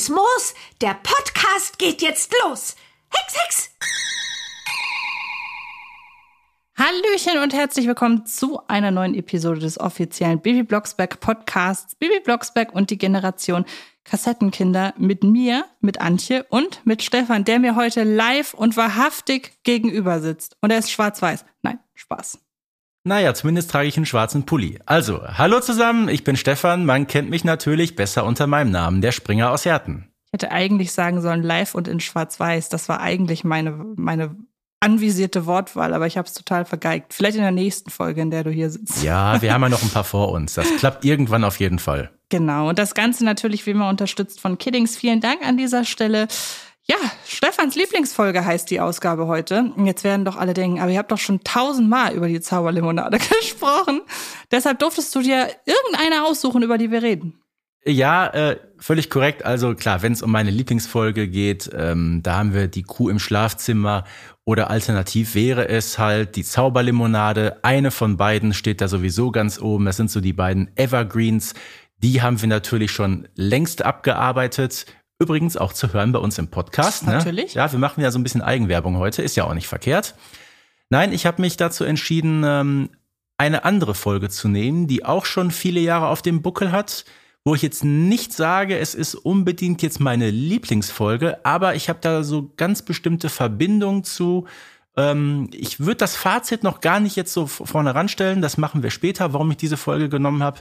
Grünes Moos. Der Podcast geht jetzt los. Hex, Hex! Hallöchen und herzlich willkommen zu einer neuen Episode des offiziellen Baby Blocksberg Podcasts. Baby Blocksberg und die Generation Kassettenkinder mit mir, mit Antje und mit Stefan, der mir heute live und wahrhaftig gegenüber sitzt. Und er ist schwarz-weiß. Nein, Spaß. Naja, zumindest trage ich einen schwarzen Pulli. Also, hallo zusammen, ich bin Stefan. Man kennt mich natürlich besser unter meinem Namen, der Springer aus Herten. Ich hätte eigentlich sagen sollen live und in schwarz-weiß. Das war eigentlich meine, meine anvisierte Wortwahl, aber ich habe es total vergeigt. Vielleicht in der nächsten Folge, in der du hier sitzt. Ja, wir haben ja noch ein paar vor uns. Das klappt irgendwann auf jeden Fall. Genau. Und das Ganze natürlich wie immer unterstützt von Kiddings. Vielen Dank an dieser Stelle. Ja, Stefans Lieblingsfolge heißt die Ausgabe heute. Und jetzt werden doch alle denken, aber ihr habt doch schon tausendmal über die Zauberlimonade gesprochen. Deshalb durftest du dir irgendeine aussuchen, über die wir reden. Ja, äh, völlig korrekt. Also klar, wenn es um meine Lieblingsfolge geht, ähm, da haben wir die Kuh im Schlafzimmer oder alternativ wäre es halt die Zauberlimonade. Eine von beiden steht da sowieso ganz oben. Das sind so die beiden Evergreens. Die haben wir natürlich schon längst abgearbeitet. Übrigens auch zu hören bei uns im Podcast. Ne? Natürlich. Ja, wir machen ja so ein bisschen Eigenwerbung heute, ist ja auch nicht verkehrt. Nein, ich habe mich dazu entschieden, ähm, eine andere Folge zu nehmen, die auch schon viele Jahre auf dem Buckel hat wo ich jetzt nicht sage, es ist unbedingt jetzt meine Lieblingsfolge, aber ich habe da so ganz bestimmte Verbindungen zu. Ähm, ich würde das Fazit noch gar nicht jetzt so vorne ranstellen, das machen wir später, warum ich diese Folge genommen habe.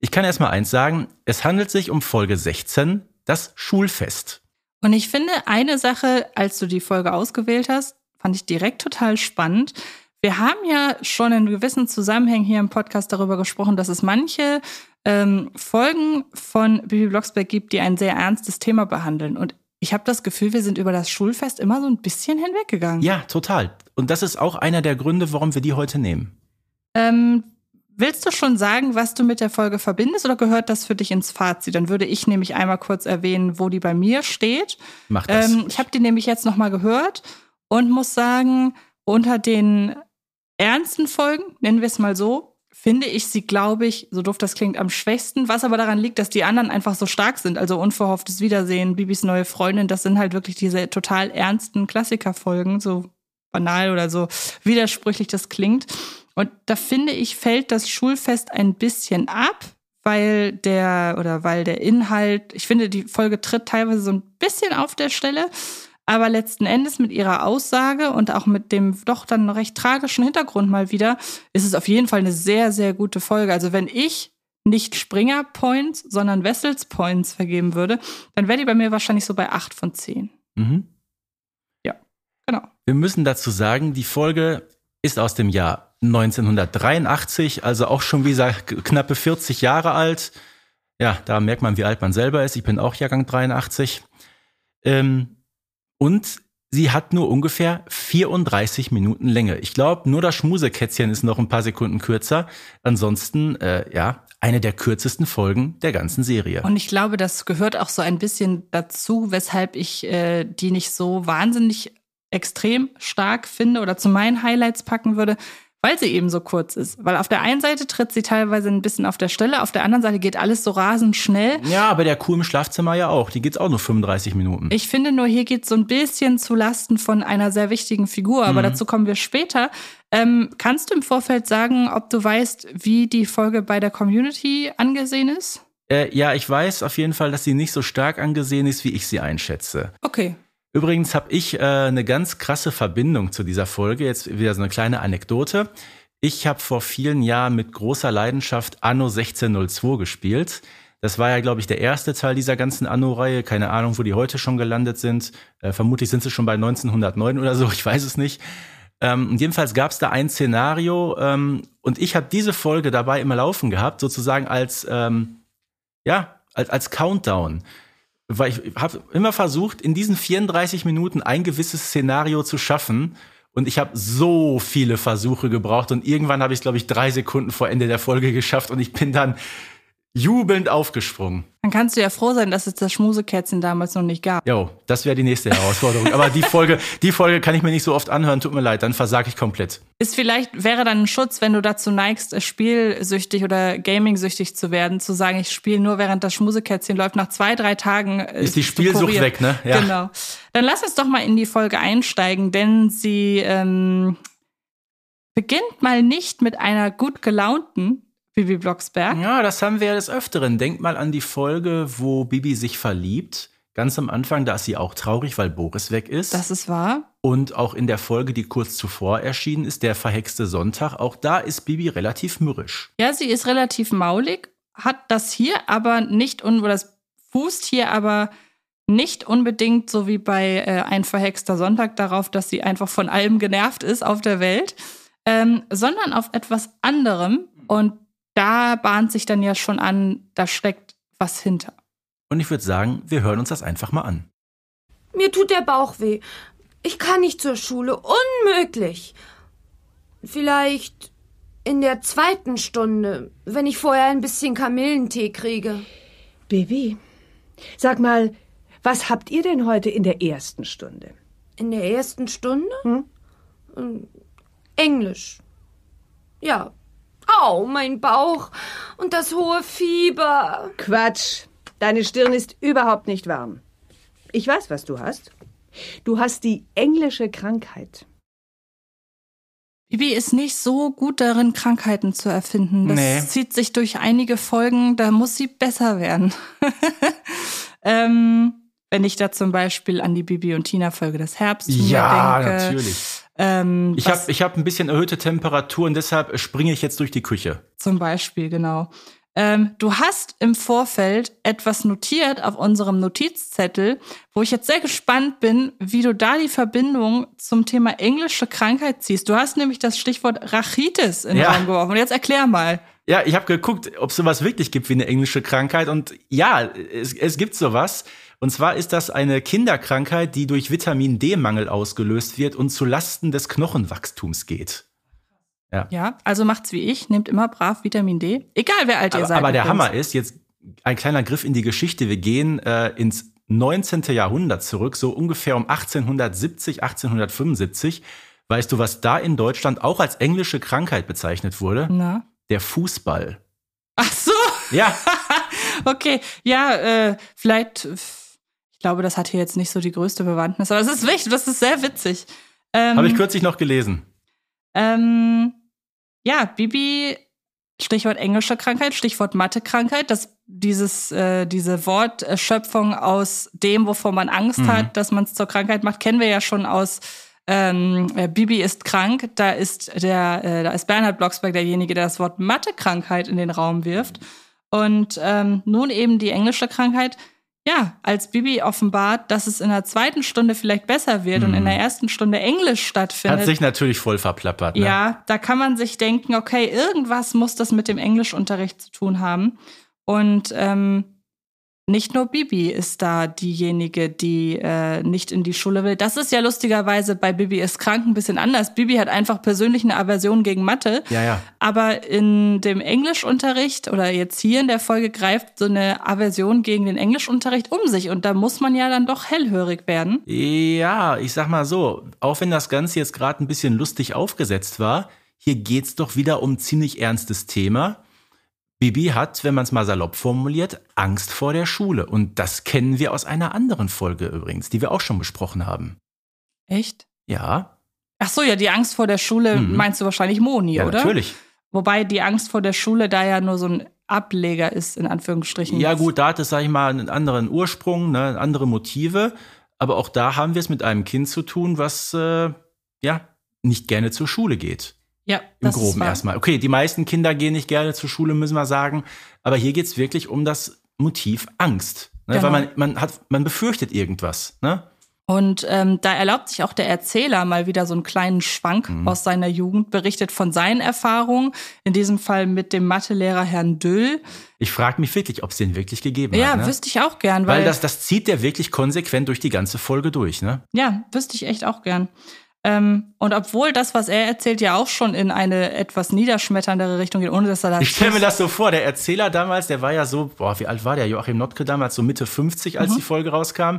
Ich kann erst mal eins sagen, es handelt sich um Folge 16, das Schulfest. Und ich finde eine Sache, als du die Folge ausgewählt hast, fand ich direkt total spannend. Wir haben ja schon in gewissen Zusammenhängen hier im Podcast darüber gesprochen, dass es manche ähm, Folgen von Bibi Blocksberg gibt, die ein sehr ernstes Thema behandeln. Und ich habe das Gefühl, wir sind über das Schulfest immer so ein bisschen hinweggegangen. Ja, total. Und das ist auch einer der Gründe, warum wir die heute nehmen. Ähm, willst du schon sagen, was du mit der Folge verbindest oder gehört das für dich ins Fazit? Dann würde ich nämlich einmal kurz erwähnen, wo die bei mir steht. Mach das. Ähm, ich habe die nämlich jetzt nochmal gehört und muss sagen, unter den ernsten Folgen, nennen wir es mal so, finde ich sie, glaube ich, so doof das klingt, am schwächsten, was aber daran liegt, dass die anderen einfach so stark sind. Also unverhofftes Wiedersehen, Bibis neue Freundin, das sind halt wirklich diese total ernsten Klassikerfolgen, so banal oder so widersprüchlich das klingt. Und da finde ich, fällt das Schulfest ein bisschen ab, weil der oder weil der Inhalt, ich finde, die Folge tritt teilweise so ein bisschen auf der Stelle. Aber letzten Endes mit ihrer Aussage und auch mit dem doch dann recht tragischen Hintergrund mal wieder, ist es auf jeden Fall eine sehr, sehr gute Folge. Also wenn ich nicht Springer Points, sondern Wessels Points vergeben würde, dann wäre die bei mir wahrscheinlich so bei 8 von 10. Mhm. Wir müssen dazu sagen, die Folge ist aus dem Jahr 1983, also auch schon wie gesagt knappe 40 Jahre alt. Ja, da merkt man, wie alt man selber ist. Ich bin auch Jahrgang 83. Ähm, und sie hat nur ungefähr 34 Minuten Länge. Ich glaube, nur das Schmusekätzchen ist noch ein paar Sekunden kürzer. Ansonsten, äh, ja, eine der kürzesten Folgen der ganzen Serie. Und ich glaube, das gehört auch so ein bisschen dazu, weshalb ich äh, die nicht so wahnsinnig extrem stark finde oder zu meinen Highlights packen würde, weil sie eben so kurz ist. Weil auf der einen Seite tritt sie teilweise ein bisschen auf der Stelle, auf der anderen Seite geht alles so rasend schnell. Ja, aber der Kuh im Schlafzimmer ja auch. Die geht's auch nur 35 Minuten. Ich finde nur, hier geht so ein bisschen zu Lasten von einer sehr wichtigen Figur, aber mhm. dazu kommen wir später. Ähm, kannst du im Vorfeld sagen, ob du weißt, wie die Folge bei der Community angesehen ist? Äh, ja, ich weiß auf jeden Fall, dass sie nicht so stark angesehen ist, wie ich sie einschätze. Okay. Übrigens habe ich äh, eine ganz krasse Verbindung zu dieser Folge. Jetzt wieder so eine kleine Anekdote. Ich habe vor vielen Jahren mit großer Leidenschaft Anno 1602 gespielt. Das war ja, glaube ich, der erste Teil dieser ganzen Anno-Reihe. Keine Ahnung, wo die heute schon gelandet sind. Äh, vermutlich sind sie schon bei 1909 oder so, ich weiß es nicht. Ähm, jedenfalls gab es da ein Szenario ähm, und ich habe diese Folge dabei immer laufen gehabt, sozusagen als, ähm, ja, als, als Countdown weil ich habe immer versucht, in diesen 34 Minuten ein gewisses Szenario zu schaffen. Und ich habe so viele Versuche gebraucht und irgendwann habe ich, glaube ich, drei Sekunden vor Ende der Folge geschafft und ich bin dann jubelnd aufgesprungen. Dann kannst du ja froh sein, dass es das Schmusekätzchen damals noch nicht gab. Jo, das wäre die nächste Herausforderung. Aber die Folge, die Folge kann ich mir nicht so oft anhören, tut mir leid, dann versage ich komplett. Ist vielleicht, wäre dann ein Schutz, wenn du dazu neigst, spielsüchtig oder gamingsüchtig zu werden, zu sagen, ich spiele nur während das Schmusekätzchen läuft. Nach zwei, drei Tagen äh, ist die Spielsucht weg, ne? Ja. Genau. Dann lass uns doch mal in die Folge einsteigen, denn sie ähm, beginnt mal nicht mit einer gut gelaunten Bibi Blocksberg. Ja, das haben wir ja des Öfteren. Denk mal an die Folge, wo Bibi sich verliebt. Ganz am Anfang, da ist sie auch traurig, weil Boris weg ist. Das ist wahr. Und auch in der Folge, die kurz zuvor erschienen ist, der verhexte Sonntag, auch da ist Bibi relativ mürrisch. Ja, sie ist relativ maulig, hat das hier aber nicht, oder das fußt hier aber nicht unbedingt so wie bei äh, Ein verhexter Sonntag darauf, dass sie einfach von allem genervt ist auf der Welt, ähm, sondern auf etwas anderem. Und da bahnt sich dann ja schon an, da steckt was hinter. Und ich würde sagen, wir hören uns das einfach mal an. Mir tut der Bauch weh. Ich kann nicht zur Schule. Unmöglich. Vielleicht in der zweiten Stunde, wenn ich vorher ein bisschen Kamillentee kriege. Baby, sag mal, was habt ihr denn heute in der ersten Stunde? In der ersten Stunde? Hm? Ähm, Englisch. Ja. Au, mein Bauch und das hohe Fieber. Quatsch. Deine Stirn ist überhaupt nicht warm. Ich weiß, was du hast. Du hast die englische Krankheit. Bibi ist nicht so gut darin, Krankheiten zu erfinden. Das Nee. zieht sich durch einige Folgen, da muss sie besser werden. ähm, wenn ich da zum Beispiel an die Bibi und Tina Folge des Herbst Ja, denke. natürlich. Ähm, Ich habe ich hab ein bisschen erhöhte Temperaturen, deshalb springe ich jetzt durch die Küche. Zum Beispiel, genau. Ähm, du hast im Vorfeld etwas notiert auf unserem Notizzettel, wo ich jetzt sehr gespannt bin, wie du da die Verbindung zum Thema englische Krankheit ziehst. Du hast nämlich das Stichwort Rachitis in den Ja. Raum geworfen. Und jetzt erklär mal. Ja, ich habe geguckt, ob es sowas wirklich gibt wie eine englische Krankheit. Und ja, es, es gibt sowas. Und zwar ist das eine Kinderkrankheit, die durch Vitamin D-Mangel ausgelöst wird und zu Lasten des Knochenwachstums geht. Ja, also macht's wie ich, nehmt immer brav Vitamin D. Egal, wer alt ihr Aber, seid. aber der übrigens. Hammer ist, jetzt ein kleiner Griff in die Geschichte. Wir gehen äh, ins 19. Jahrhundert zurück, so ungefähr um 1870, 1875. Weißt du, was da in Deutschland auch als englische Krankheit bezeichnet wurde? Na? Der Fußball. Ach so, Ja, okay. Ja, äh, vielleicht, ich glaube, das hat hier jetzt nicht so die größte Bewandtnis, aber es ist wichtig, das ist sehr witzig. Ähm, habe ich kürzlich noch gelesen. Ähm, ja, Bibi, Stichwort englische Krankheit, Stichwort Mathe-Krankheit, das, dieses, äh, diese Wortschöpfung aus dem, wovor man Angst Mhm. hat, dass man es zur Krankheit macht, kennen wir ja schon aus ähm, äh, Bibi ist krank. Da ist der, äh, da ist Bernhard Blocksberg derjenige, der das Wort Mathe-Krankheit in den Raum wirft. Und ähm, nun eben die englische Krankheit. Ja, als Bibi offenbart, dass es in der zweiten Stunde vielleicht besser wird und in der ersten Stunde Englisch stattfindet. Mhm. Hat sich natürlich voll verplappert. Ne? Ja, da kann man sich denken, okay, irgendwas muss das mit dem Englischunterricht zu tun haben. Und ähm, nicht nur Bibi ist da diejenige, die äh, nicht in die Schule will. Das ist ja lustigerweise bei Bibi ist krank ein bisschen anders. Bibi hat einfach persönlich eine Aversion gegen Mathe. Ja, ja. Aber in dem Englischunterricht oder jetzt hier in der Folge greift so eine Aversion gegen den Englischunterricht um sich. Und da muss man ja dann doch hellhörig werden. Ja, ich sag mal so, auch wenn das Ganze jetzt gerade ein bisschen lustig aufgesetzt war, hier geht's doch wieder um ein ziemlich ernstes Thema. Bibi hat, wenn man es mal salopp formuliert, Angst vor der Schule. Und das kennen wir aus einer anderen Folge übrigens, die wir auch schon besprochen haben. Echt? Ja, Ach so, ja, die Angst vor der Schule Mhm. meinst du wahrscheinlich Moni, ja, oder? natürlich. Wobei die Angst vor der Schule da ja nur so ein Ableger ist, in Anführungsstrichen. Ja, gut, da hat es, sag ich mal, einen anderen Ursprung, ne, andere Motive. Aber auch da haben wir es mit einem Kind zu tun, was äh, ja nicht gerne zur Schule geht. Ja, Im Groben erstmal. Okay, die meisten Kinder gehen nicht gerne zur Schule, müssen wir sagen. Aber hier geht's wirklich um das Motiv Angst. Ne? Genau. Weil man, man hat, man befürchtet irgendwas. Ne? Und ähm, da erlaubt sich auch der Erzähler mal wieder so einen kleinen Schwank Mhm. aus seiner Jugend, berichtet von seinen Erfahrungen, in diesem Fall mit dem Mathelehrer Herrn Döll. Ich frage mich wirklich, ob es den wirklich gegeben Ja, hat. Ne? wüsste ich auch gern, weil, Weil das, das zieht der wirklich konsequent durch die ganze Folge durch. Ne? ja, wüsste ich echt auch gern. Ähm, und obwohl das, was er erzählt, ja auch schon in eine etwas niederschmetterndere Richtung geht, ohne dass er da. Ich stelle mir das so vor, der Erzähler damals, der war ja so, boah, wie alt war der? Joachim Notke damals, so Mitte 50, als mhm. die Folge rauskam.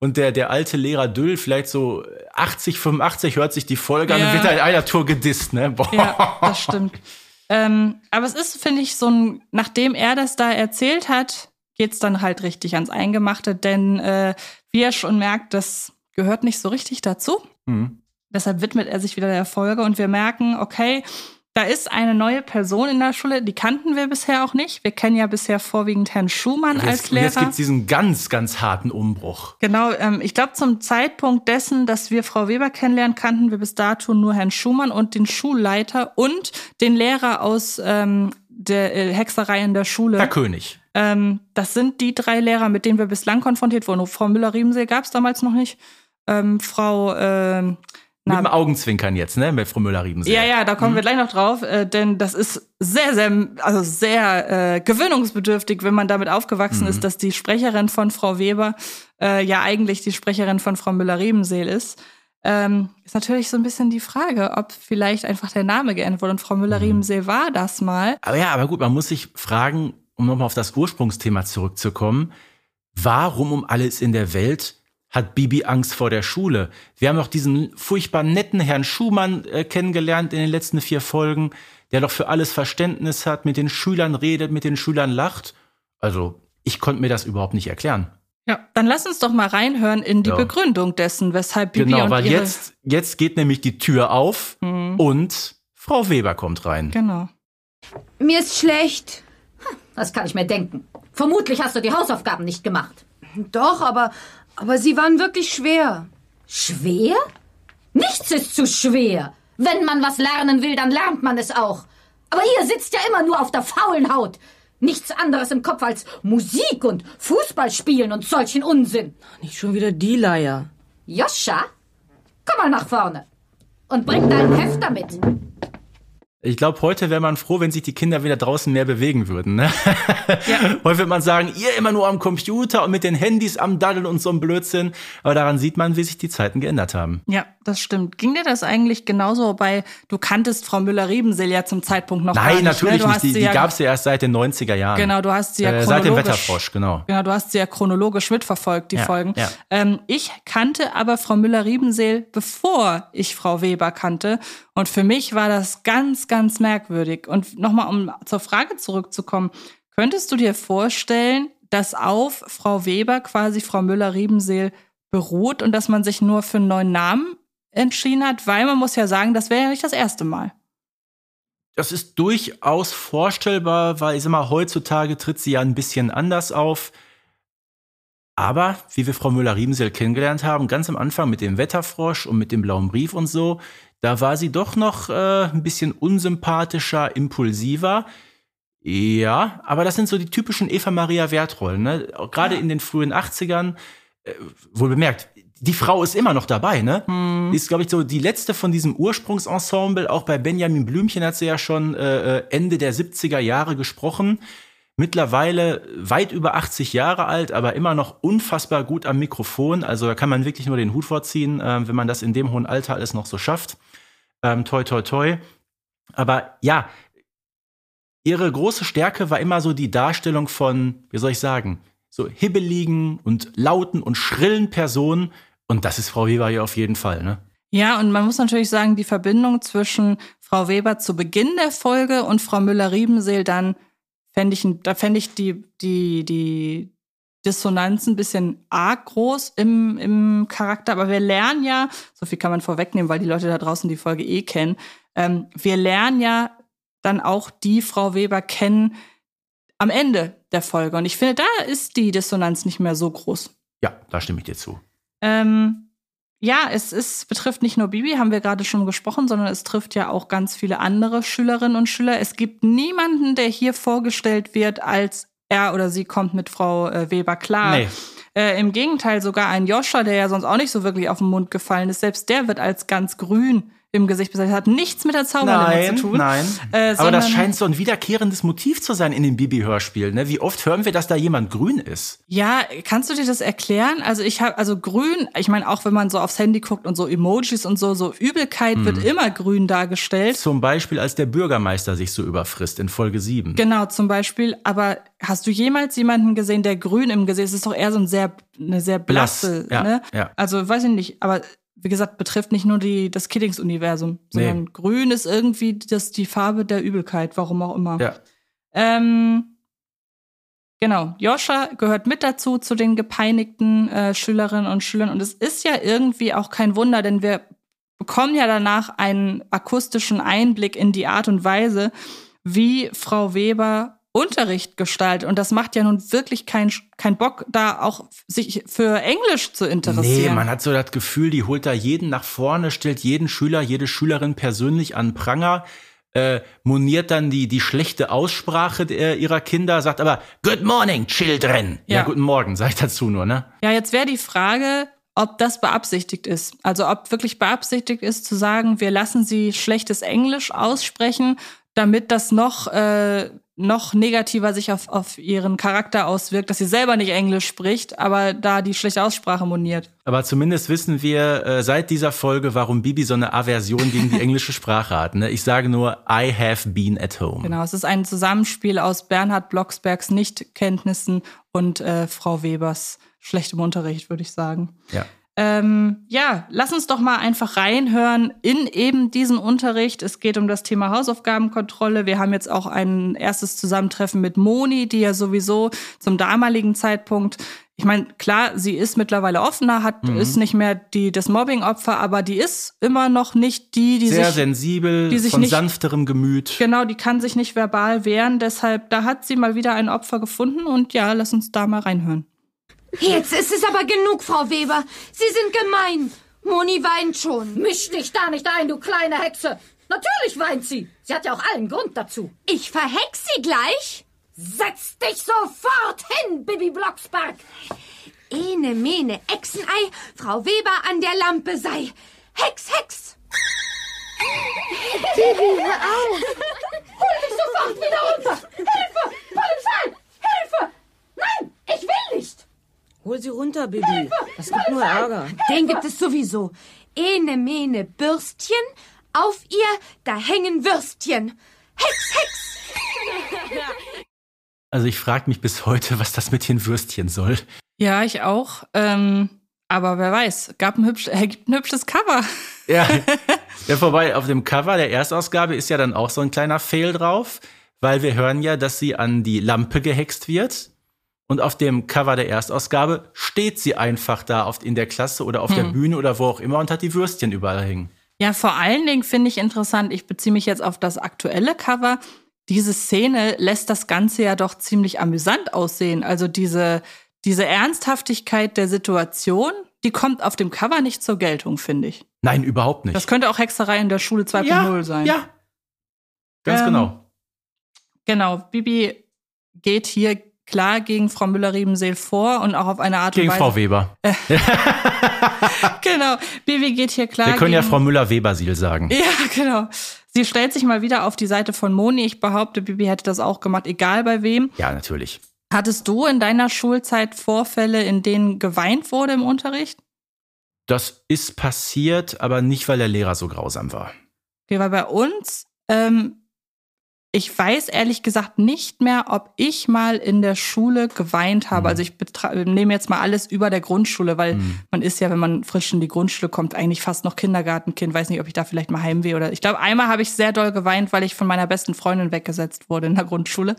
Und der, der alte Lehrer Düll, vielleicht so 80, 85, hört sich die Folge ja. an und wird halt in einer Tour gedisst, ne? Boah. Ja, das stimmt. Ähm, aber es ist, finde ich, so ein, nachdem er das da erzählt hat, geht's dann halt richtig ans Eingemachte, denn äh, wie er schon merkt, das gehört nicht so richtig dazu. Mhm. Deshalb widmet er sich wieder der Folge und wir merken, okay, da ist eine neue Person in der Schule, die kannten wir bisher auch nicht. Wir kennen ja bisher vorwiegend Herrn Schumann jetzt, als Lehrer. Jetzt gibt es diesen ganz, ganz harten Umbruch. Genau, ähm, ich glaube, zum Zeitpunkt dessen, dass wir Frau Weber kennenlernen, kannten wir bis dato nur Herrn Schumann und den Schulleiter und den Lehrer aus ähm, der äh, Hexerei in der Schule. Herr König. Ähm, das sind die drei Lehrer, mit denen wir bislang konfrontiert wurden. Frau Müller-Riemsee gab es damals noch nicht. Ähm, Frau äh, mit dem Augenzwinkern jetzt, ne, mit Frau Müller-Riebensee. Ja, ja, da kommen mhm. wir gleich noch drauf, äh, denn das ist sehr, sehr, also sehr äh, gewöhnungsbedürftig, wenn man damit aufgewachsen mhm. ist, dass die Sprecherin von Frau Weber äh, ja eigentlich die Sprecherin von Frau Müller-Riebenseel ist. Ähm, ist natürlich so ein bisschen die Frage, ob vielleicht einfach der Name geändert wurde und Frau Müller-Riebensee mhm. war das mal. Aber ja, aber gut, man muss sich fragen, um nochmal auf das Ursprungsthema zurückzukommen, warum um alles in der Welt hat Bibi Angst vor der Schule. Wir haben noch diesen furchtbar netten Herrn Schumann äh, kennengelernt in den letzten vier Folgen, der doch für alles Verständnis hat, mit den Schülern redet, mit den Schülern lacht. Also, ich konnte mir das überhaupt nicht erklären. Ja, dann lass uns doch mal reinhören in die ja. Begründung dessen, weshalb Bibi genau, und weil jetzt jetzt geht nämlich die Tür auf mhm. und Frau Weber kommt rein. Genau. Mir ist schlecht. Das kann ich mir denken. Vermutlich hast du die Hausaufgaben nicht gemacht. Doch, aber aber sie waren wirklich schwer. Schwer? Nichts ist zu schwer. Wenn man was lernen will, dann lernt man es auch. Aber ihr sitzt ja immer nur auf der faulen Haut. Nichts anderes im Kopf als Musik und Fußball spielen und solchen Unsinn. Nicht schon wieder die Leier. Joscha, komm mal nach vorne und bring deinen Heft damit. Ich glaube, heute wäre man froh, wenn sich die Kinder wieder draußen mehr bewegen würden. Ne? Ja. Heute wird man sagen, ihr immer nur am Computer und mit den Handys am Daddeln und so ein Blödsinn. Aber daran sieht man, wie sich die Zeiten geändert haben. Ja, das stimmt. Ging dir das eigentlich genauso bei, du kanntest Frau Müller-Riebensel ja zum Zeitpunkt noch Nein, gar nicht, ne? natürlich ne? nicht. Die, die ja, gab es ja erst seit den 90er Jahren. Genau, du hast sie ja äh, chronologisch. Seit dem Wetterfrosch, genau. Genau, du hast sie ja chronologisch mitverfolgt, die ja, Folgen. Ja. Ähm, ich kannte aber Frau Müller-Riebensel, bevor ich Frau Weber kannte. Und für mich war das ganz, ganz merkwürdig. Und nochmal, um zur Frage zurückzukommen, könntest du dir vorstellen, dass auf Frau Weber quasi Frau Müller-Riebenseel beruht und dass man sich nur für einen neuen Namen entschieden hat? Weil man muss ja sagen, das wäre ja nicht das erste Mal. Das ist durchaus vorstellbar, weil ich sag mal, heutzutage tritt sie ja ein bisschen anders auf. Aber wie wir Frau Müller-Riebenseel kennengelernt haben, ganz am Anfang mit dem Wetterfrosch und mit dem blauen Brief und so, da war sie doch noch äh, ein bisschen unsympathischer, impulsiver. Ja, aber das sind so die typischen Eva Maria Wertrollen. Ne? Gerade ja. in den frühen 80ern, äh, wohl bemerkt, die Frau ist immer noch dabei, ne? Hm. Die ist, glaube ich, so die letzte von diesem Ursprungsensemble. Auch bei Benjamin Blümchen hat sie ja schon äh, äh Ende der 70er Jahre gesprochen. Mittlerweile weit über 80 Jahre alt, aber immer noch unfassbar gut am Mikrofon. Also da kann man wirklich nur den Hut vorziehen, äh, wenn man das in dem hohen Alter alles noch so schafft. Ähm, toi, toi, toi. Aber ja, ihre große Stärke war immer so die Darstellung von, wie soll ich sagen, so hibbeligen und lauten und schrillen Personen. Und das ist Frau Weber hier auf jeden Fall, ne? Ja, und man muss natürlich sagen, die Verbindung zwischen Frau Weber zu Beginn der Folge und Frau Müller-Riebenseel dann fände ich, da fände ich die, die, die Dissonanz ein bisschen arg groß im, im Charakter. Aber wir lernen ja, so viel kann man vorwegnehmen, weil die Leute da draußen die Folge eh kennen, ähm, wir lernen ja dann auch die Frau Weber kennen am Ende der Folge. Und ich finde, da ist die Dissonanz nicht mehr so groß. Ja, da stimme ich dir zu. Ähm, ja, es ist, betrifft nicht nur Bibi, haben wir gerade schon gesprochen, sondern es trifft ja auch ganz viele andere Schülerinnen und Schüler. Es gibt niemanden, der hier vorgestellt wird, als er oder sie kommt mit Frau äh, Weber klar. Nee. Äh, Im Gegenteil, sogar ein Joscha, der ja sonst auch nicht so wirklich auf den Mund gefallen ist, selbst der wird als ganz grün im Gesicht besetzt. Hat nichts mit der Zauberlampe zu tun. nein. Äh, Aber das scheint so ein wiederkehrendes Motiv zu sein in den Bibi-Hörspielen. Ne? Wie oft hören wir, dass da jemand grün ist? Ja, kannst du dir das erklären? Also ich habe also grün, ich meine auch wenn man so aufs Handy guckt und so Emojis und so, so Übelkeit Mhm. wird immer grün dargestellt. Zum Beispiel, als der Bürgermeister sich so überfrisst in Folge 7. Genau, zum Beispiel. Aber hast du jemals jemanden gesehen, der grün im Gesicht ist? Es ist doch eher so ein sehr, eine sehr Blass, blasse, ja, ne? ja. Also weiß ich nicht, aber wie gesagt, betrifft nicht nur die, das Kiddings-Universum, sondern Nee. grün ist irgendwie das, die Farbe der Übelkeit, warum auch immer. Ja. Ähm, genau, Joscha gehört mit dazu, zu den gepeinigten äh, Schülerinnen und Schülern. Und es ist ja irgendwie auch kein Wunder, denn wir bekommen ja danach einen akustischen Einblick in die Art und Weise, wie Frau Weber Unterricht gestaltet. Und das macht ja nun wirklich keinen kein Bock, da auch sich für Englisch zu Nee, interessieren. man hat so das Gefühl, die holt da jeden nach vorne, stellt jeden Schüler, jede Schülerin persönlich an Pranger, äh, moniert dann die, die schlechte Aussprache der, ihrer Kinder, sagt aber Good morning, children. Ja, Ja. guten Morgen, sag ich dazu nur, ne? Ja, jetzt wäre die Frage, ob das beabsichtigt ist. Also ob wirklich beabsichtigt ist zu sagen, wir lassen sie schlechtes Englisch aussprechen, damit das noch, äh, noch negativer sich auf, auf ihren Charakter auswirkt, dass sie selber nicht Englisch spricht, aber da die schlechte Aussprache moniert. Aber zumindest wissen wir äh, seit dieser Folge, warum Bibi so eine Aversion gegen die englische Sprache hat. Ne? Ich sage nur, I have been at home. Genau, es ist ein Zusammenspiel aus Bernhard Blocksbergs Nichtkenntnissen und äh, Frau Webers schlechtem Unterricht, würde ich sagen. Ja. Ähm, ja, lass uns doch mal einfach reinhören in eben diesen Unterricht. Es geht um das Thema Hausaufgabenkontrolle. Wir haben jetzt auch ein erstes Zusammentreffen mit Moni, die ja sowieso zum damaligen Zeitpunkt, ich meine, klar, sie ist mittlerweile offener, hat Mhm. ist nicht mehr die das Mobbing-Opfer, aber die ist immer noch nicht die, die Sehr sich sensibel, die sich von nicht- sanfterem Gemüt. Genau, die kann sich nicht verbal wehren. Deshalb, da hat sie mal wieder ein Opfer gefunden. Und ja, lass uns da mal reinhören. Jetzt ist es aber genug, Frau Weber. Sie sind gemein. Moni weint schon. Misch dich da nicht ein, du kleine Hexe. Natürlich weint sie. Sie hat ja auch allen Grund dazu. Ich verhex sie gleich. Setz dich sofort hin, Bibi Blocksberg. Ene, mene, Echsenei, Frau Weber an der Lampe sei. Hex, Hex. Hol mich sofort wieder runter. Hilfe! Polizei! Hilfe! Nein, ich will nicht. Hol sie runter, Bibi. Das gibt nur Ärger. Den gibt es sowieso. Ene, mene, Bürstchen. Auf ihr, da hängen Würstchen. Hex, Hex. Also ich frage mich bis heute, was das mit den Würstchen soll. Ja, ich auch. Ähm, aber wer weiß, gab ein hübsch, äh, gibt ein hübsches Cover. Ja. ja, vorbei. Auf dem Cover der Erstausgabe ist ja dann auch so ein kleiner Fail drauf, weil wir hören ja, dass sie an die Lampe gehext wird. Und auf dem Cover der Erstausgabe steht sie einfach da oft in der Klasse oder auf der Bühne oder wo auch immer und hat die Würstchen überall hängen. Ja, vor allen Dingen finde ich interessant, ich beziehe mich jetzt auf das aktuelle Cover. Diese Szene lässt das Ganze ja doch ziemlich amüsant aussehen. Also diese, diese Ernsthaftigkeit der Situation, die kommt auf dem Cover nicht zur Geltung, finde ich. Nein, überhaupt nicht. Das könnte auch Hexerei in der Schule 2.0 ja, sein. Ja. Ganz Ähm, genau. Genau, Bibi geht hier klar gegen Frau Müller-Riebenseel vor und auch auf eine Art Gegen und Frau Weise. Weber. Genau, Bibi geht hier klar Wir können ja gegen, Frau Müller-Webersiel sagen. Ja, genau. Sie stellt sich mal wieder auf die Seite von Moni. Ich behaupte, Bibi hätte das auch gemacht, egal bei wem. Ja, natürlich. Hattest du in deiner Schulzeit Vorfälle, in denen geweint wurde im Unterricht? Das ist passiert, aber nicht, weil der Lehrer so grausam war. Okay, weil bei uns, ähm, ich weiß ehrlich gesagt nicht mehr, ob ich mal in der Schule geweint habe. Mhm. Also ich betra- nehme jetzt mal alles über der Grundschule, weil Mhm. man ist ja, wenn man frisch in die Grundschule kommt, eigentlich fast noch Kindergartenkind. Weiß nicht, ob ich da vielleicht mal Heimweh oder. Ich glaube, einmal habe ich sehr doll geweint, weil ich von meiner besten Freundin weggesetzt wurde in der Grundschule.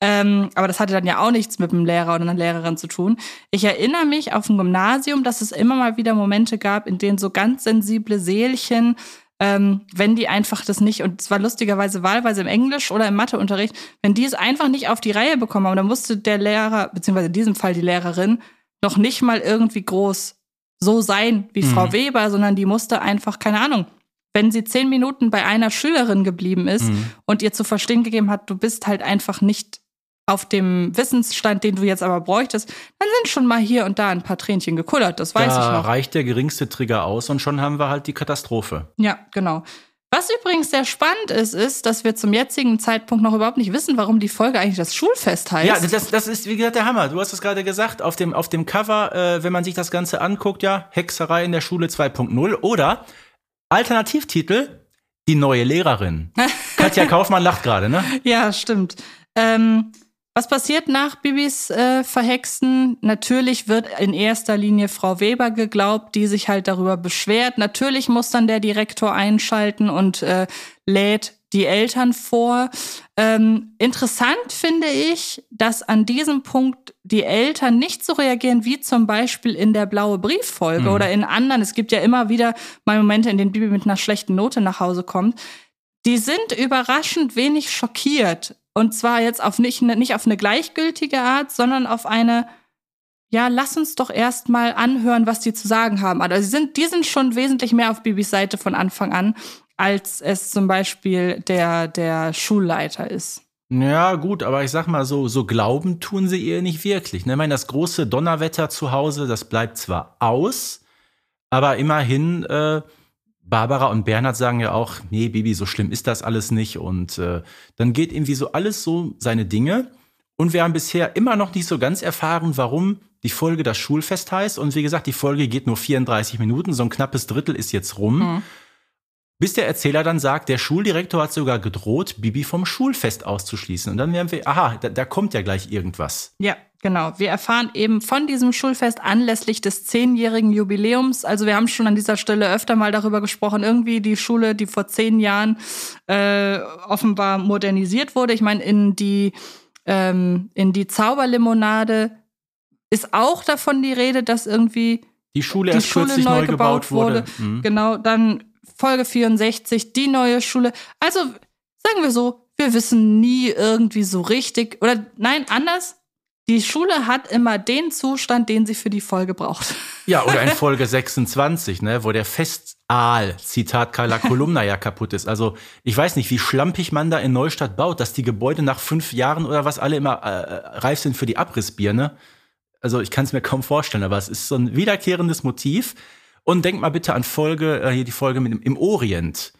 Ähm, aber das hatte dann ja auch nichts mit dem Lehrer oder einer Lehrerin zu tun. Ich erinnere mich auf dem Gymnasium, dass es immer mal wieder Momente gab, in denen so ganz sensible Seelchen, ähm, wenn die einfach das nicht, und es war lustigerweise wahlweise im Englisch oder im Matheunterricht, wenn die es einfach nicht auf die Reihe bekommen haben, dann musste der Lehrer, beziehungsweise in diesem Fall die Lehrerin, noch nicht mal irgendwie groß so sein wie Mhm. Frau Weber, sondern die musste einfach, keine Ahnung, wenn sie zehn Minuten bei einer Schülerin geblieben ist Mhm. und ihr zu verstehen gegeben hat, du bist halt einfach nicht auf dem Wissensstand, den du jetzt aber bräuchtest, dann sind schon mal hier und da ein paar Tränchen gekullert, das weiß da ich noch. reicht der geringste Trigger aus und schon haben wir halt die Katastrophe. Ja, genau. Was übrigens sehr spannend ist, ist, dass wir zum jetzigen Zeitpunkt noch überhaupt nicht wissen, warum die Folge eigentlich das Schulfest heißt. Ja, das, das ist, wie gesagt, der Hammer. Du hast es gerade gesagt, auf dem, auf dem Cover, äh, wenn man sich das Ganze anguckt, ja, Hexerei in der Schule 2.0 oder Alternativtitel, die neue Lehrerin. Katja Kaufmann lacht gerade, ne? Ja, stimmt. Ähm, was passiert nach Bibis äh, Verhexen? Natürlich wird in erster Linie Frau Weber geglaubt, die sich halt darüber beschwert. Natürlich muss dann der Direktor einschalten und äh, lädt die Eltern vor. Ähm, interessant finde ich, dass an diesem Punkt die Eltern nicht so reagieren wie zum Beispiel in der blaue Brieffolge Mhm. oder in anderen. Es gibt ja immer wieder mal Momente, in denen Bibi mit einer schlechten Note nach Hause kommt. Die sind überraschend wenig schockiert. Und zwar jetzt auf nicht, nicht auf eine gleichgültige Art, sondern auf eine, ja, lass uns doch erst mal anhören, was die zu sagen haben. Also sie sind, die sind schon wesentlich mehr auf Bibis Seite von Anfang an, als es zum Beispiel der, der Schulleiter ist. Ja, gut, aber ich sag mal so, so glauben tun sie ihr nicht wirklich. Ne? Ich meine, das große Donnerwetter zu Hause, das bleibt zwar aus, aber immerhin, äh, Barbara und Bernhard sagen ja auch, nee, Bibi, so schlimm ist das alles nicht. Und äh, dann geht irgendwie so alles so seine Dinge. Und wir haben bisher immer noch nicht so ganz erfahren, warum die Folge das Schulfest heißt. Und wie gesagt, die Folge geht nur 34 Minuten, so ein knappes Drittel ist jetzt rum. Mhm. Bis der Erzähler dann sagt, der Schuldirektor hat sogar gedroht, Bibi vom Schulfest auszuschließen. Und dann werden wir, aha, da, da kommt ja gleich irgendwas. Ja, genau. Wir erfahren eben von diesem Schulfest anlässlich des zehnjährigen Jubiläums. Also wir haben schon an dieser Stelle öfter mal darüber gesprochen, irgendwie die Schule, die vor zehn Jahren äh, offenbar modernisiert wurde. Ich meine, in die ähm, in die Zauberlimonade ist auch davon die Rede, dass irgendwie Die Schule die erst Schule kürzlich neu neu gebaut gebaut wurde. wurde. Mhm. Genau, dann Folge 64, die neue Schule. Also sagen wir so, wir wissen nie irgendwie so richtig. Oder nein, anders. Die Schule hat immer den Zustand, den sie für die Folge braucht. Ja, oder in Folge 26, ne, wo der Festaal, Zitat Carla Kolumna, ja kaputt ist. Also ich weiß nicht, wie schlampig man da in Neustadt baut, dass die Gebäude nach fünf Jahren oder was alle immer äh, reif sind für die Abrissbirne. Also ich kann es mir kaum vorstellen, aber es ist so ein wiederkehrendes Motiv. Und denk mal bitte an Folge, äh, hier die Folge mit dem, im Orient.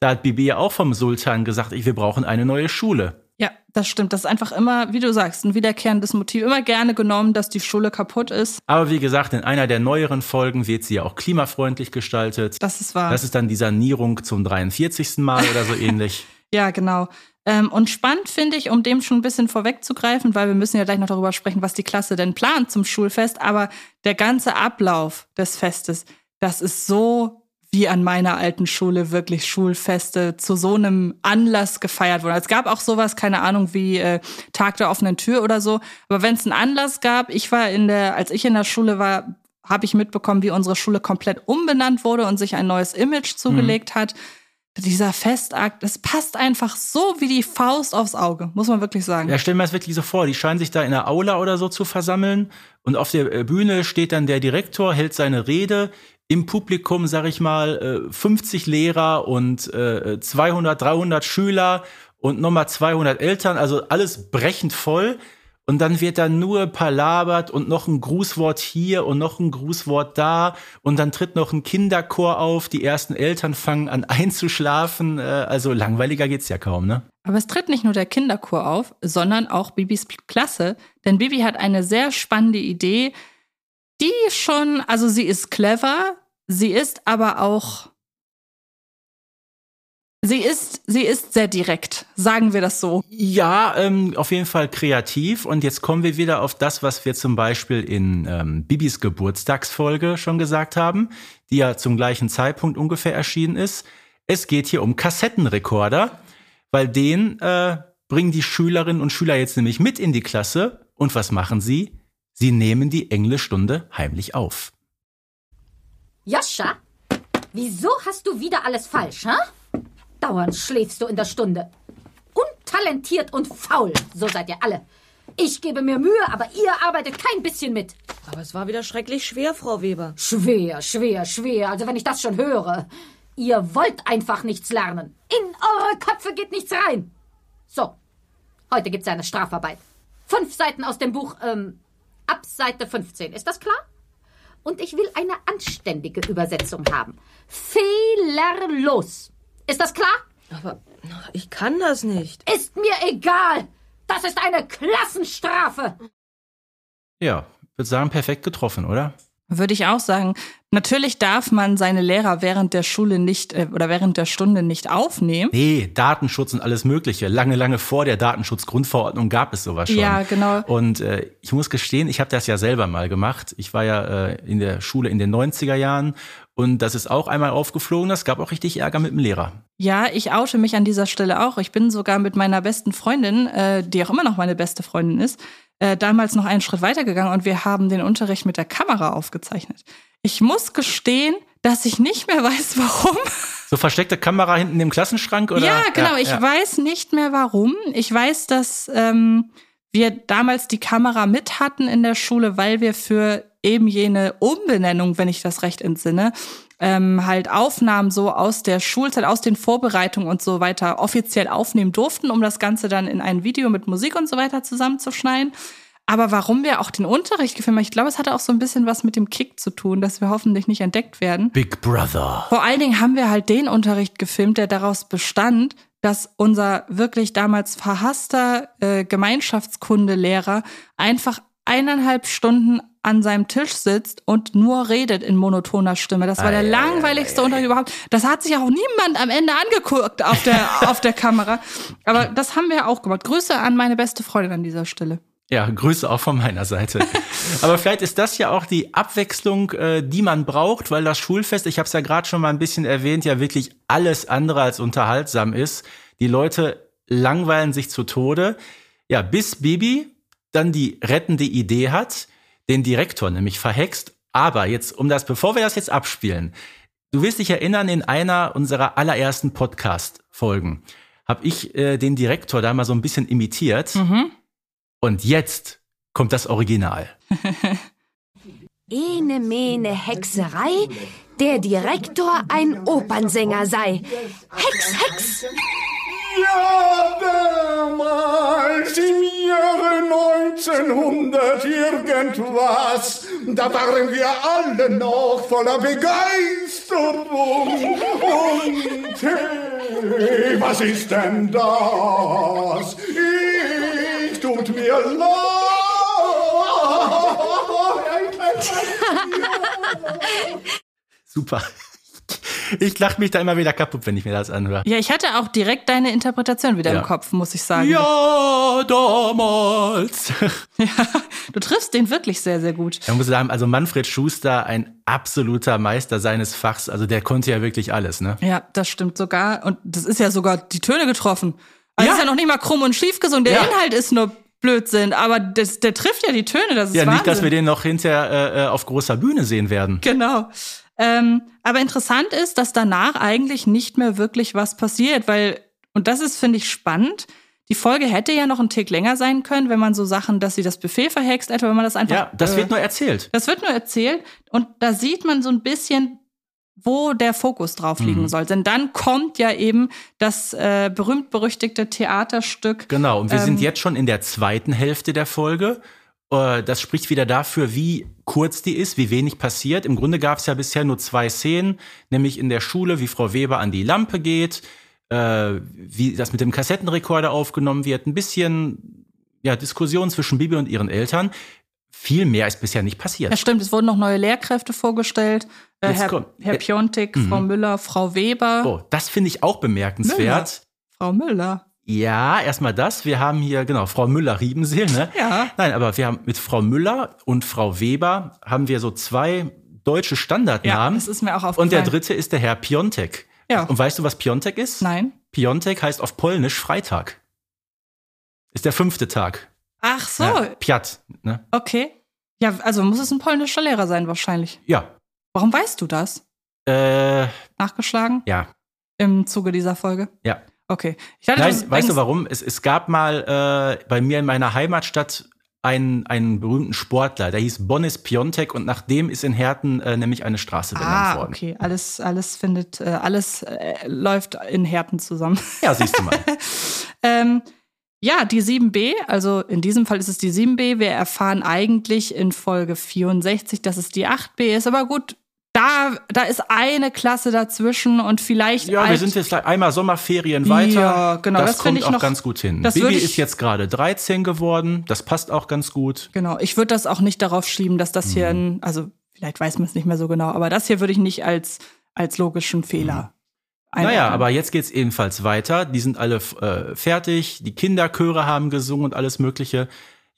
Da hat Bibi ja auch vom Sultan gesagt, wir brauchen eine neue Schule. Ja, das stimmt. Das ist einfach immer, wie du sagst, ein wiederkehrendes Motiv. Immer gerne genommen, dass die Schule kaputt ist. Aber wie gesagt, in einer der neueren Folgen wird sie ja auch klimafreundlich gestaltet. Das ist wahr. Das ist dann die Sanierung zum 43. Mal oder so ähnlich. Ja, genau. Ähm, und spannend finde ich, um dem schon ein bisschen vorwegzugreifen, weil wir müssen ja gleich noch darüber sprechen, was die Klasse denn plant zum Schulfest, aber der ganze Ablauf des Festes, das ist so wie an meiner alten Schule wirklich Schulfeste zu so einem Anlass gefeiert wurden. Es gab auch sowas, keine Ahnung, wie äh, Tag der offenen Tür oder so. Aber wenn es einen Anlass gab, ich war in der, als ich in der Schule war, habe ich mitbekommen, wie unsere Schule komplett umbenannt wurde und sich ein neues Image zugelegt hat. Dieser Festakt, es passt einfach so wie die Faust aufs Auge, muss man wirklich sagen. Ja, stell mir das wirklich so vor. Die scheinen sich da in der Aula oder so zu versammeln. Und auf der äh, Bühne steht dann der Direktor, hält seine Rede. Im Publikum, sag ich mal, äh, 50 Lehrer und äh, 200, 300 Schüler und nochmal 200 Eltern. Also alles brechend voll. Und dann wird dann nur palabert und noch ein Grußwort hier und noch ein Grußwort da. Und dann tritt noch ein Kinderchor auf. Die ersten Eltern fangen an einzuschlafen. Äh, Also langweiliger geht's ja kaum, ne? Aber es tritt nicht nur der Kinderchor auf, sondern auch Bibis Klasse. Denn Bibi hat eine sehr spannende Idee, die schon, also sie ist clever, sie ist aber auch. Sie ist, sie ist sehr direkt, sagen wir das so. Ja, ähm, auf jeden Fall kreativ. Und jetzt kommen wir wieder auf das, was wir zum Beispiel in ähm, Bibis Geburtstagsfolge schon gesagt haben, die ja zum gleichen Zeitpunkt ungefähr erschienen ist. Es geht hier um Kassettenrekorder, weil den äh, bringen die Schülerinnen und Schüler jetzt nämlich mit in die Klasse. Und was machen sie? Sie nehmen die Englischstunde heimlich auf. Joscha, wieso hast du wieder alles falsch, hä? Dauernd schläfst du in der Stunde. Untalentiert und faul, so seid ihr alle. Ich gebe mir Mühe, aber ihr arbeitet kein bisschen mit. Aber es war wieder schrecklich schwer, Frau Weber. Schwer, schwer, schwer. Also wenn ich das schon höre. Ihr wollt einfach nichts lernen. In eure Köpfe geht nichts rein. So, heute gibt's eine Strafarbeit. Fünf Seiten aus dem Buch, ähm, ab Seite 15. Ist das klar? Und ich will eine anständige Übersetzung haben. Fehlerlos. Ist das klar? Aber ich kann das nicht. Ist mir egal. Das ist eine Klassenstrafe. Ja, würde sagen, perfekt getroffen, oder? Würde ich auch sagen. Natürlich darf man seine Lehrer während der Schule nicht äh, oder während der Stunde nicht aufnehmen. Nee, Datenschutz und alles Mögliche. Lange, lange vor der Datenschutzgrundverordnung gab es sowas schon. Ja, genau. Und äh, ich muss gestehen, ich habe das ja selber mal gemacht. Ich war ja äh, in der Schule in den 90er Jahren und das ist auch einmal aufgeflogen. Das gab auch richtig Ärger mit dem Lehrer. Ja, ich oute mich an dieser Stelle auch. Ich bin sogar mit meiner besten Freundin, äh, die auch immer noch meine beste Freundin ist, äh, damals noch einen Schritt weitergegangen und wir haben den Unterricht mit der Kamera aufgezeichnet. Ich muss gestehen, dass ich nicht mehr weiß, warum. So versteckte Kamera hinten im Klassenschrank oder? Ja, genau. ich weiß nicht mehr warum. Ich weiß, dass ähm, wir damals die Kamera mit hatten in der Schule, weil wir für eben jene Umbenennung, wenn ich das recht entsinne, ähm, halt Aufnahmen so aus der Schulzeit, aus den Vorbereitungen und so weiter offiziell aufnehmen durften, um das Ganze dann in ein Video mit Musik und so weiter zusammenzuschneiden. Aber warum wir auch den Unterricht gefilmt haben, ich glaube, es hatte auch so ein bisschen was mit dem Kick zu tun, dass wir hoffentlich nicht entdeckt werden. Big Brother. Vor allen Dingen haben wir halt den Unterricht gefilmt, der daraus bestand, dass unser wirklich damals verhasster äh, Gemeinschaftskundelehrer einfach eineinhalb Stunden an seinem Tisch sitzt und nur redet in monotoner Stimme. Das war der langweiligste Unterricht überhaupt. Das hat sich auch niemand am Ende angeguckt auf der, auf der Kamera. Aber das haben wir auch gemacht. Grüße an meine beste Freundin an dieser Stelle. Ja, Grüße auch von meiner Seite. Aber vielleicht ist das ja auch die Abwechslung, äh, die man braucht, weil das Schulfest, ich habe es ja gerade schon mal ein bisschen erwähnt, ja wirklich alles andere als unterhaltsam ist. Die Leute langweilen sich zu Tode. Ja, bis Bibi dann die rettende Idee hat, den Direktor nämlich verhext. Aber jetzt, um das, bevor wir das jetzt abspielen, du wirst dich erinnern, in einer unserer allerersten Podcast-Folgen habe ich äh, den Direktor da mal so ein bisschen imitiert. Und jetzt kommt das Original. Ene mene Hexerei, der Direktor ein Opernsänger sei. Hex, Hex! Ja, damals im Jahre 1900 irgendwas, da waren wir alle noch voller Begeisterung. Und hey, was ist denn das? Ich tut mir leid. Super. Ich lache mich da immer wieder kaputt, wenn ich mir das anhöre. Ja, ich hatte auch direkt deine Interpretation wieder Ja. im Kopf, muss ich sagen. Ja, damals. Ja, du triffst den wirklich sehr, sehr gut. Ich muss sagen, also Manfred Schuster, ein absoluter Meister seines Fachs. Also der konnte ja wirklich alles, ne? Ja, das stimmt sogar. Und das ist ja sogar die Töne getroffen. Also Ja. ist ja noch nicht mal krumm und schief gesungen. Der Ja. Inhalt ist nur Blödsinn, aber das, der trifft ja die Töne. Das ist Ja, Wahnsinn. nicht, dass wir den noch hinterher äh, äh, auf großer Bühne sehen werden. Genau. Ähm, aber interessant ist, dass danach eigentlich nicht mehr wirklich was passiert, weil, und das ist, finde ich, spannend. Die Folge hätte ja noch einen Tick länger sein können, wenn man so Sachen, dass sie das Buffet verhext, etwa wenn man das einfach. Ja, das äh, wird nur erzählt. Das wird nur erzählt und da sieht man so ein bisschen, wo der Fokus drauf Mhm. liegen soll. Denn dann kommt ja eben das äh, berühmt-berüchtigte Theaterstück. Genau, und wir Ähm, sind jetzt schon in der zweiten Hälfte der Folge. Äh, Das spricht wieder dafür, wie kurz die ist, wie wenig passiert. Im Grunde gab es ja bisher nur zwei Szenen, nämlich in der Schule, wie Frau Weber an die Lampe geht, äh, wie das mit dem Kassettenrekorder aufgenommen wird, ein bisschen ja, Diskussion zwischen Bibi und ihren Eltern. Viel mehr ist bisher nicht Ja, passiert. stimmt, es wurden noch neue Lehrkräfte vorgestellt. Äh, Herr, kommt- Herr äh, Piontek, Frau Müller, Frau Weber. Oh, das finde ich auch bemerkenswert. Frau Müller. Ja, erstmal das. Wir haben hier, genau, Frau Müller-Riebenseel, ne? Ja. Nein, aber wir haben mit Frau Müller und Frau Weber haben wir so zwei deutsche Ja, Standardnamen. das ist mir auch aufgefallen. und der dritte ist der Herr Piontek. Ja. Und weißt du, was Piontek ist? Nein. Piontek heißt auf Polnisch Freitag. Ist der fünfte Tag. Ach so, Ja, Piat, ne? okay. Ja, also muss es ein polnischer Lehrer sein wahrscheinlich. Ja. Warum weißt du das? Äh, Nachgeschlagen ja. im Zuge dieser Folge? Ja. Okay. Ich hatte Nein, weißt du warum? Es, es gab mal äh, bei mir in meiner Heimatstadt einen, einen berühmten Sportler, der hieß Bonis Piontek und nach dem ist in Herten äh, nämlich eine Straße benannt Ah, worden. okay. Alles, alles findet, äh, alles äh, läuft in Härten zusammen. Ja, siehst du mal. ähm, Ja, die 7b, also in diesem Fall ist es die 7b. Wir erfahren eigentlich in Folge 64, dass es die 8b ist. Aber gut, da, da ist eine Klasse dazwischen und vielleicht. Ja, wir sind jetzt einmal Sommerferien weiter. Ja, genau, Das, das kommt auch noch- ganz gut hin. das Bibi ist jetzt gerade 13 geworden. Das passt auch ganz gut. Genau, ich würde das auch nicht darauf schieben, dass das hier Mhm. ein, also vielleicht weiß man es nicht mehr so genau, aber das hier würde ich nicht als, als logischen Fehler Naja, einordnen. aber jetzt geht's ebenfalls weiter. Die sind alle äh, fertig. Die Kinderchöre haben gesungen und alles Mögliche.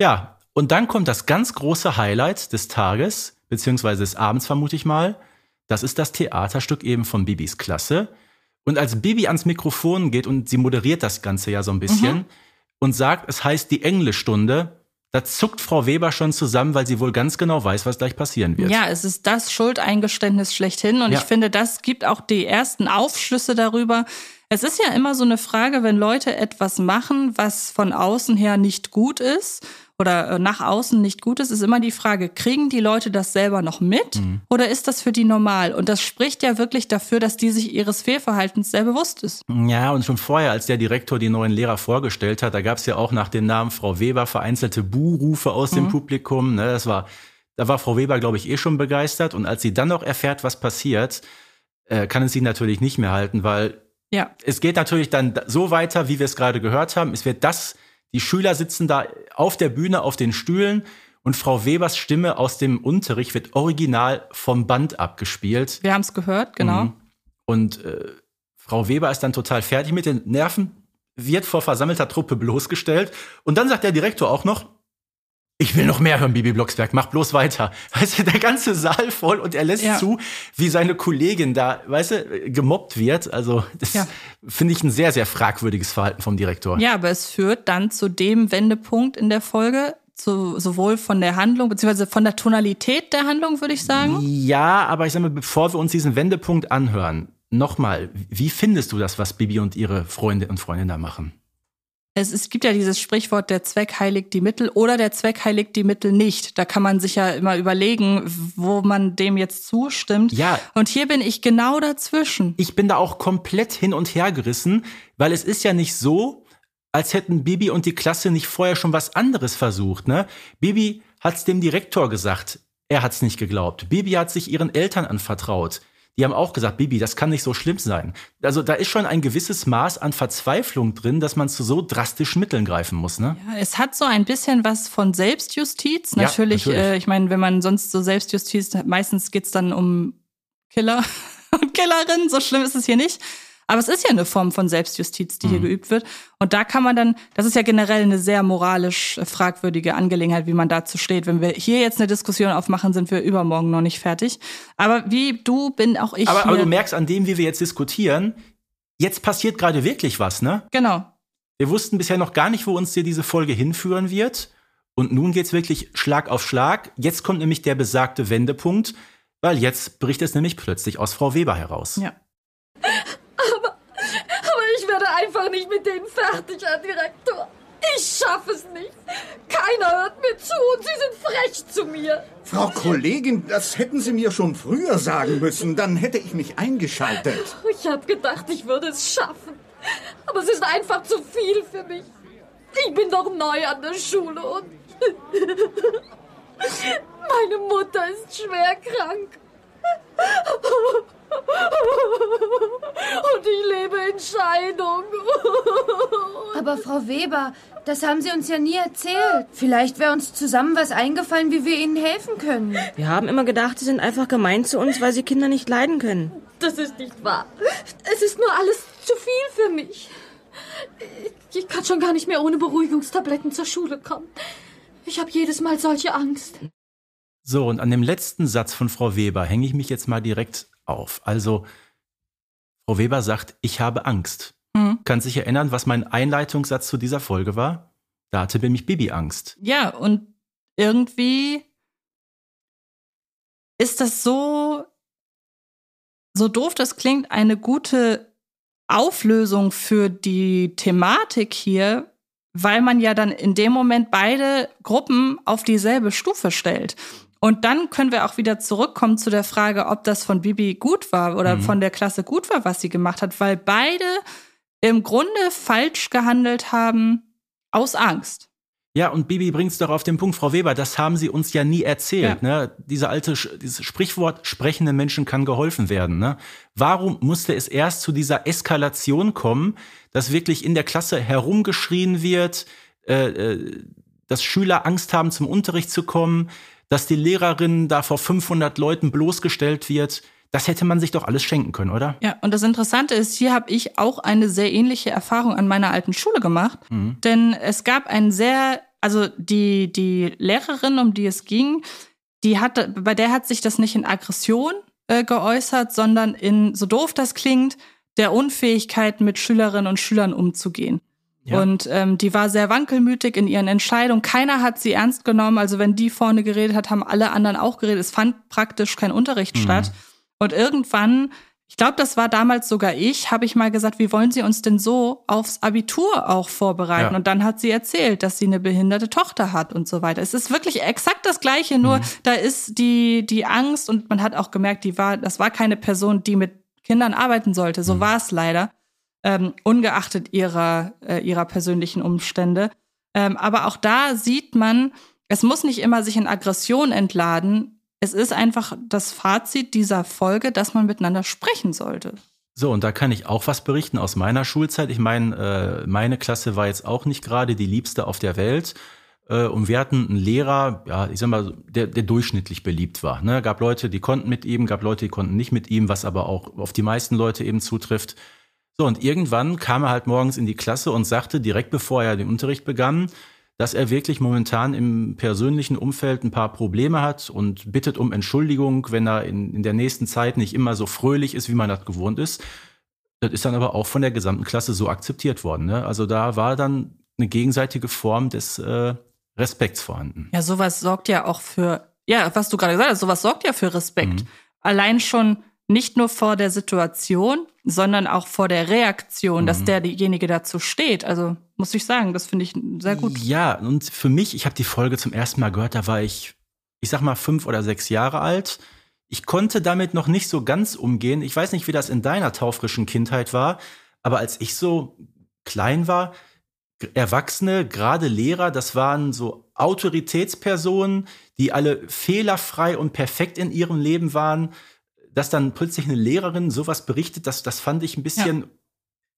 Ja, und dann kommt das ganz große Highlight des Tages, beziehungsweise des Abends vermute ich mal. Das ist das Theaterstück eben von Bibis Klasse. Und als Bibi ans Mikrofon geht und sie moderiert das Ganze ja so ein bisschen Mhm. und sagt, es heißt die Englischstunde, da zuckt Frau Weber schon zusammen, weil sie wohl ganz genau weiß, was gleich passieren wird. Ja, es ist das Schuldeingeständnis schlechthin. Und Ja. ich finde, das gibt auch die ersten Aufschlüsse darüber. Es ist ja immer so eine Frage, wenn Leute etwas machen, was von außen her nicht gut ist oder äh, nach außen nicht gut ist, ist immer die Frage, kriegen die Leute das selber noch mit Mhm. oder ist das für die normal? Und das spricht ja wirklich dafür, dass die sich ihres Fehlverhaltens sehr bewusst ist. Ja, und schon vorher, als der Direktor die neuen Lehrer vorgestellt hat, da gab es ja auch nach dem Namen Frau Weber vereinzelte Buhrufe aus dem Publikum. Ne, das war, da war Frau Weber, glaube ich, eh schon begeistert. Und als sie dann noch erfährt, was passiert, äh, kann es sie natürlich nicht mehr halten, weil Ja. es geht natürlich dann so weiter, wie wir es gerade gehört haben. Es wird das, die Schüler sitzen da auf der Bühne auf den Stühlen und Frau Webers Stimme aus dem Unterricht wird original vom Band abgespielt. Wir haben es gehört, genau. Mhm. Und äh, Frau Weber ist dann total fertig mit den Nerven, wird vor versammelter Truppe bloßgestellt. Und dann sagt der Direktor auch noch, ich will noch mehr hören, Bibi Blocksberg, mach bloß weiter. Weißt du, der ganze Saal voll und er lässt Ja. zu, wie seine Kollegin da, weißt du, gemobbt wird. Also, das Ja. finde ich ein sehr, sehr fragwürdiges Verhalten vom Direktor. Ja, aber es führt dann zu dem Wendepunkt in der Folge, zu, sowohl von der Handlung, beziehungsweise von der Tonalität der Handlung, würde ich sagen. Ja, aber ich sag mal, bevor wir uns diesen Wendepunkt anhören, nochmal, wie findest du das, was Bibi und ihre Freunde und Freundinnen da machen? Es, es gibt ja dieses Sprichwort, der Zweck heiligt die Mittel oder der Zweck heiligt die Mittel nicht. Da kann man sich ja immer überlegen, wo man dem jetzt zustimmt. Ja. Und hier bin ich genau dazwischen. ich bin da auch komplett hin und her gerissen, weil es ist ja nicht so, als hätten Bibi und die Klasse nicht vorher schon was anderes versucht. Ne? Bibi hat's dem Direktor gesagt, er hat's nicht geglaubt. Bibi hat sich ihren Eltern anvertraut. Die haben auch gesagt, Bibi, das kann nicht so schlimm sein. Also da ist schon ein gewisses Maß an Verzweiflung drin, dass man zu so drastischen Mitteln greifen muss. Ne? Ja, Es hat so ein bisschen was von Selbstjustiz. Ja, natürlich, natürlich. Äh, ich meine, wenn man sonst so Selbstjustiz, meistens geht's dann um Killer und Killerinnen. So schlimm ist es hier nicht. Aber es ist ja eine Form von Selbstjustiz, die hier Mhm. geübt wird. Und da kann man dann, das ist ja generell eine sehr moralisch äh, fragwürdige Angelegenheit, wie man dazu steht. Wenn wir hier jetzt eine Diskussion aufmachen, sind wir übermorgen noch nicht fertig. Aber wie du bin auch ich. Aber, hier, aber du merkst an dem, wie wir jetzt diskutieren, jetzt passiert gerade wirklich was, ne? Genau. Wir wussten bisher noch gar nicht, wo uns hier diese Folge hinführen wird. Und nun geht's wirklich Schlag auf Schlag. Jetzt kommt nämlich der besagte Wendepunkt, weil jetzt bricht es nämlich plötzlich aus Frau Weber heraus. Ja. Aber ich einfach nicht mit denen fertig, Herr Direktor. Ich schaffe es nicht. Keiner hört mir zu und Sie sind frech zu mir. Frau Kollegin, das hätten Sie mir schon früher sagen müssen, dann hätte ich mich eingeschaltet. Ich habe gedacht, ich würde es schaffen. Aber es ist einfach zu viel für mich. Ich bin doch neu an der Schule und meine Mutter ist schwer krank. Und ich lebe in Scheidung. Aber Frau Weber, das haben Sie uns ja nie erzählt. Vielleicht wäre uns zusammen was eingefallen, wie wir Ihnen helfen können. Wir haben immer gedacht, sie sind einfach gemein zu uns, weil sie Kinder nicht leiden können. Das ist nicht wahr. Es ist nur alles zu viel für mich. Ich kann schon gar nicht mehr ohne Beruhigungstabletten zur Schule kommen. Ich habe jedes Mal solche Angst. So, und an dem letzten Satz von Frau Weber hänge ich mich jetzt mal direkt auf. Also, Frau Weber sagt, ich habe Angst. Mhm. Kann sich erinnern, was mein Einleitungssatz zu dieser Folge war? Da hatte nämlich Bibi Angst. Ja, und irgendwie ist das so, so doof das klingt, eine gute Auflösung für die Thematik hier, weil man ja dann in dem Moment beide Gruppen auf dieselbe Stufe stellt. Und dann können wir auch wieder zurückkommen zu der Frage, ob das von Bibi gut war oder Mhm. von der Klasse gut war, was sie gemacht hat, weil beide im Grunde falsch gehandelt haben, aus Angst. Ja, und Bibi bringt's doch auf den Punkt, Frau Weber, das haben Sie uns ja nie erzählt. Ja. Ne? Diese alte, dieses Sprichwort, sprechende Menschen kann geholfen werden. Ne? Warum musste es erst zu dieser Eskalation kommen, dass wirklich in der Klasse herumgeschrien wird, äh, äh, dass Schüler Angst haben, zum Unterricht zu kommen, dass die Lehrerin da vor 500 Leuten bloßgestellt wird? Das hätte man sich doch alles schenken können, oder? Ja, und das Interessante ist, hier habe ich auch eine sehr ähnliche Erfahrung an meiner alten Schule gemacht. Denn es gab ein sehr, also die, die Lehrerin, um die es ging, die hatte, bei der hat sich das nicht in Aggression äh, geäußert, sondern in, so doof das klingt, der Unfähigkeit, mit Schülerinnen und Schülern umzugehen. Ja. Und ähm, die war sehr wankelmütig in ihren Entscheidungen. Keiner hat sie ernst genommen. Also wenn die vorne geredet hat, haben alle anderen auch geredet. Es fand praktisch kein Unterricht statt. Und irgendwann, ich glaube, das war damals sogar ich, habe ich mal gesagt, wie wollen Sie uns denn so aufs Abitur auch vorbereiten? Ja. Und dann hat sie erzählt, dass sie eine behinderte Tochter hat und so weiter. Es ist wirklich exakt das Gleiche, nur da ist die, die Angst und man hat auch gemerkt, die war, das war keine Person, die mit Kindern arbeiten sollte. So war es leider, ähm, ungeachtet ihrer, äh, ihrer persönlichen Umstände. Ähm, aber auch da sieht man, es muss nicht immer sich in Aggression entladen. Es ist einfach das Fazit dieser Folge, dass man miteinander sprechen sollte. So, und da kann ich auch was berichten aus meiner Schulzeit. Ich meine, äh, meine Klasse war jetzt auch nicht gerade die liebste auf der Welt. Äh, und wir hatten einen Lehrer, ja, ich sag mal, der, der durchschnittlich beliebt war. Ne? Gab Leute, die konnten mit ihm, gab Leute, die konnten nicht mit ihm, was aber auch auf die meisten Leute eben zutrifft. So, und irgendwann kam er halt morgens in die Klasse und sagte, direkt bevor er den Unterricht begann, dass er wirklich momentan im persönlichen Umfeld ein paar Probleme hat und bittet um Entschuldigung, wenn er in, in der nächsten Zeit nicht immer so fröhlich ist, wie man das gewohnt ist. Das ist dann aber auch von der gesamten Klasse so akzeptiert worden. Ne? Also da war dann eine gegenseitige Form des äh, Respekts vorhanden. Ja, sowas sorgt ja auch für, ja, was du gerade gesagt hast, sowas sorgt ja für Respekt. Allein schon nicht nur vor der Situation, sondern auch vor der Reaktion, dass der derjenige dazu steht. Also muss ich sagen, das finde ich sehr gut. Ja, und für mich, ich habe die Folge zum ersten Mal gehört, da war ich, ich sag mal, fünf oder sechs Jahre alt. Ich konnte damit noch nicht so ganz umgehen. Ich weiß nicht, wie das in deiner taufrischen Kindheit war, aber als ich so klein war, Erwachsene, gerade Lehrer, das waren so Autoritätspersonen, die alle fehlerfrei und perfekt in ihrem Leben waren. Dass dann plötzlich eine Lehrerin sowas berichtet, das, das fand ich ein bisschen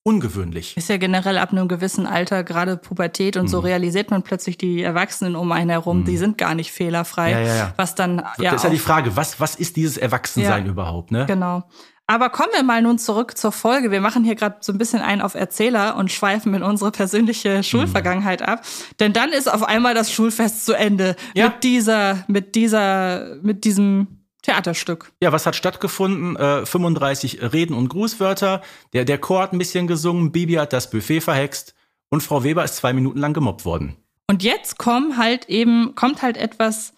ungewöhnlich. Ist ja generell ab einem gewissen Alter, gerade Pubertät und so, Mhm. realisiert man plötzlich die Erwachsenen um einen herum, die sind gar nicht fehlerfrei. Ja, ja, ja. Was dann ja, das ist ja die Frage, was, was ist dieses Erwachsensein Ja. überhaupt, ne? Genau. Aber kommen wir mal nun zurück zur Folge. Wir machen hier gerade so ein bisschen ein auf Erzähler und schweifen in unsere persönliche Schulvergangenheit ab. Denn dann ist auf einmal das Schulfest zu Ende Ja. mit dieser, mit dieser, mit diesem Theaterstück. Ja, was hat stattgefunden? Äh, 35 Reden und Grußwörter. Der, der Chor hat ein bisschen gesungen, Bibi hat das Buffet verhext und Frau Weber ist zwei Minuten lang gemobbt worden. Und jetzt kommt halt eben, kommt halt etwas,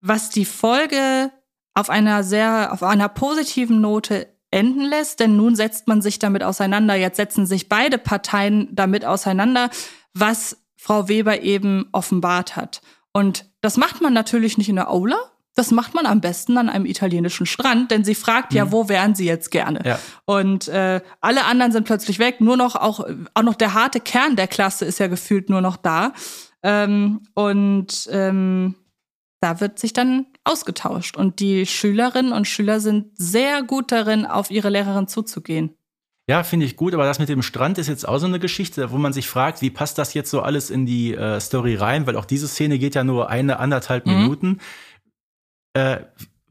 was die Folge auf einer sehr, auf einer positiven Note enden lässt, denn nun setzt man sich damit auseinander. Jetzt setzen sich beide Parteien damit auseinander, was Frau Weber eben offenbart hat. Und das macht man natürlich nicht in der Aula. Das macht man am besten an einem italienischen Strand, denn sie fragt ja, wo wären sie jetzt gerne? Ja. Und äh, alle anderen sind plötzlich weg. Nur noch auch auch noch der harte Kern der Klasse ist ja gefühlt nur noch da. Ähm, und ähm, da wird sich dann ausgetauscht. Und die Schülerinnen und Schüler sind sehr gut darin, auf ihre Lehrerin zuzugehen. Ja, finde ich gut, aber das mit dem Strand ist jetzt auch so eine Geschichte, wo man sich fragt, wie passt das jetzt so alles in die äh, Story rein, weil auch diese Szene geht ja nur eine, anderthalb Mhm. Minuten. Äh,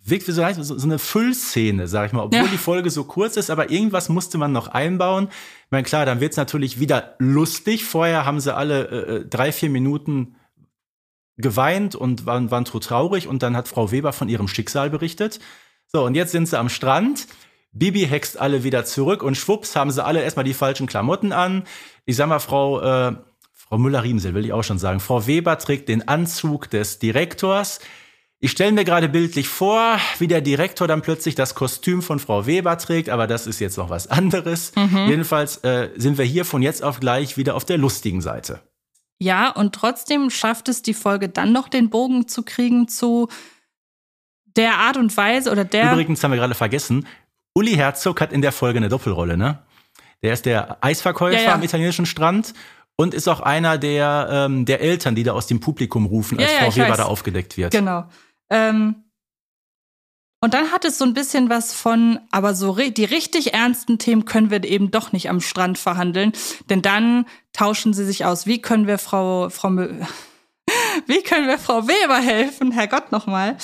wirkt wie so, so eine Füllszene, sag ich mal, obwohl Ja. die Folge so kurz ist, aber irgendwas musste man noch einbauen. Ich meine, klar, dann wird's natürlich wieder lustig. Vorher haben sie alle äh, äh, drei, vier Minuten geweint und waren, waren traurig und dann hat Frau Weber von ihrem Schicksal berichtet. So, und jetzt sind sie am Strand. Bibi hext alle wieder zurück und schwupps haben sie alle erstmal die falschen Klamotten an. Ich sag mal, Frau, äh, Frau Müller-Riemsel will ich auch schon sagen. Frau Weber trägt den Anzug des Direktors. Ich stelle mir gerade bildlich vor, wie der Direktor dann plötzlich das Kostüm von Frau Weber trägt, aber das ist jetzt noch was anderes. Jedenfalls äh, sind wir hier von jetzt auf gleich wieder auf der lustigen Seite. Ja, und trotzdem schafft es die Folge dann noch den Bogen zu kriegen zu der Art und Weise oder der. Übrigens haben wir gerade vergessen, Uli Herzog hat in der Folge eine Doppelrolle, ne? Der ist der Eisverkäufer Ja, ja. am italienischen Strand und ist auch einer der, ähm, der Eltern, die da aus dem Publikum rufen, als Ja, Frau Weber weiß. da aufgedeckt wird. Genau. Ähm, und dann hat es so ein bisschen was von, aber so die richtig ernsten Themen können wir eben doch nicht am Strand verhandeln, denn dann tauschen sie sich aus. Wie können wir Frau Frau Wie können wir Frau Weber helfen? Herrgott nochmal.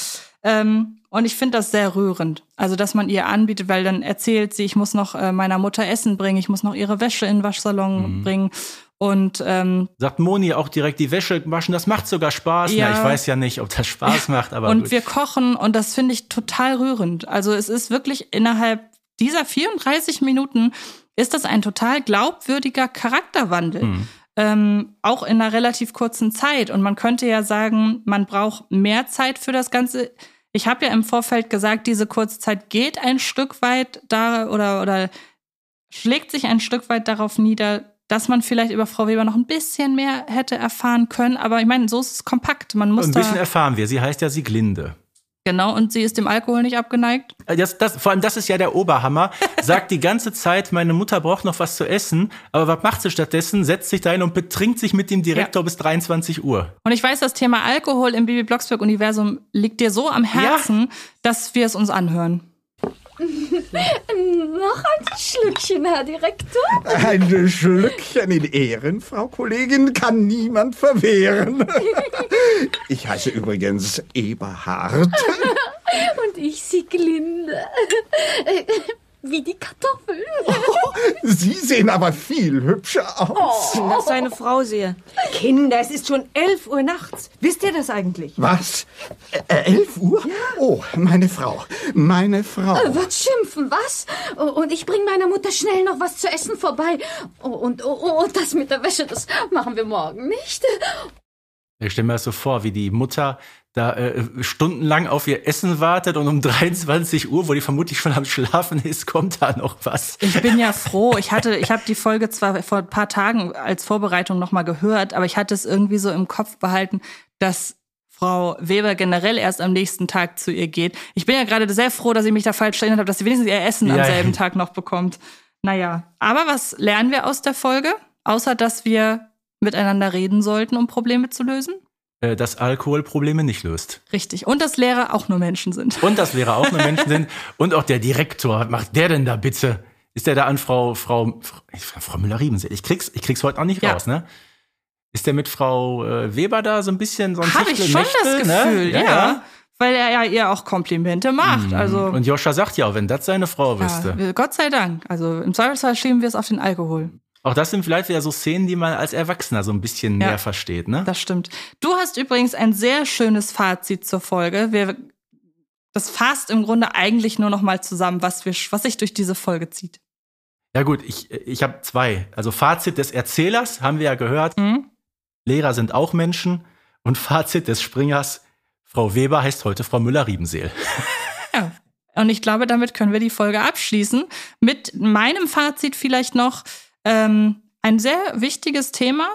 Ähm, und ich finde das sehr rührend. Also, dass man ihr anbietet, weil dann erzählt sie, ich muss noch äh, meiner Mutter Essen bringen, ich muss noch ihre Wäsche in den Waschsalon bringen. Und ähm, Sagt Moni auch direkt, die Wäsche waschen, das macht sogar Spaß. Ja. Na, ich weiß ja nicht, ob das Spaß macht, aber und gut. wir kochen und das finde ich total rührend. Also es ist wirklich innerhalb dieser 34 Minuten ist das ein total glaubwürdiger Charakterwandel. Mhm. Ähm, auch in einer relativ kurzen Zeit. Und man könnte ja sagen, man braucht mehr Zeit für das Ganze. Ich habe ja im Vorfeld gesagt, diese kurze Zeit geht ein Stück weit da oder, oder schlägt sich ein Stück weit darauf nieder, dass man vielleicht über Frau Weber noch ein bisschen mehr hätte erfahren können. Aber ich meine, so ist es kompakt. Man muss ein bisschen erfahren wir. Sie heißt ja Sieglinde. Genau, und sie ist dem Alkohol nicht abgeneigt. Äh, Das, das, vor allem, das ist ja der Oberhammer. Sagt die ganze Zeit, meine Mutter braucht noch was zu essen. Aber was macht sie stattdessen? Setzt sich da hin und betrinkt sich mit dem Direktor bis 23 Uhr. Und ich weiß, das Thema Alkohol im Bibi Blocksberg-Universum liegt dir so am Herzen, dass wir es uns anhören. Noch ein Schlückchen, Herr Direktor. Ein Schlückchen in Ehren, Frau Kollegin, kann niemand verwehren. Ich heiße übrigens Eberhard. Und ich Sieglinde. Äh, Wie die Kartoffeln. Sie sehen aber viel hübscher aus. Dass seine Frau sehe. Kinder, es ist schon 11 Uhr nachts. Wisst ihr das eigentlich? Was? Äh, elf Uhr? Oh, meine Frau. Meine Frau. Wird schimpfen, was? Oh, Und ich bring meiner Mutter schnell noch was zu essen vorbei. Oh, Und, oh, oh, und das mit der Wäsche, das machen wir morgen nicht. Ich stelle mir das so vor, wie die Mutter da äh, stundenlang auf ihr Essen wartet und um 23 Uhr, wo die vermutlich schon am Schlafen ist, kommt da noch was. Ich bin ja froh. Ich hatte, ich habe die Folge zwar vor ein paar Tagen als Vorbereitung nochmal gehört, aber ich hatte es irgendwie so im Kopf behalten, dass Frau Weber generell erst am nächsten Tag zu ihr geht. Ich bin ja gerade sehr froh, dass ich mich da falsch erinnert habe, dass sie wenigstens ihr Essen am Ja. selben Tag noch bekommt. Naja, aber was lernen wir aus der Folge? Außer, dass wir miteinander reden sollten, um Probleme zu lösen? Äh, dass Alkohol Probleme nicht löst. Richtig. Und dass Lehrer auch nur Menschen sind. Und dass Lehrer auch nur Menschen sind. Und auch der Direktor. Was macht der denn da bitte? Ist der da an Frau, Frau, Frau, Frau Müller-Riebensee? Ich krieg's, ich krieg's heute auch nicht Ja. raus, ne? Ist der mit Frau äh, Weber da so ein bisschen so ein Habe ich schon das Techtelmechtel, Gefühl, ne? ja, Weil er ja ihr auch Komplimente macht. Also Und Joscha sagt ja auch, wenn das seine Frau wüsste. ja, Gott sei Dank. Also im Zweifelsfall schieben wir es auf den Alkohol. Auch das sind vielleicht wieder so Szenen, die man als Erwachsener so ein bisschen Ja. mehr versteht, ne? Das stimmt. Du hast übrigens ein sehr schönes Fazit zur Folge. Wir, das fasst im Grunde eigentlich nur noch mal zusammen, was, wir, was sich durch diese Folge zieht. Ja gut, ich, ich habe zwei. Also Fazit des Erzählers haben wir ja gehört. Mhm. Lehrer sind auch Menschen. Und Fazit des Springers, Frau Weber heißt heute Frau Müller-Riebenseel. Ja. Und ich glaube, damit können wir die Folge abschließen. Mit meinem Fazit vielleicht noch ähm, ein sehr wichtiges Thema,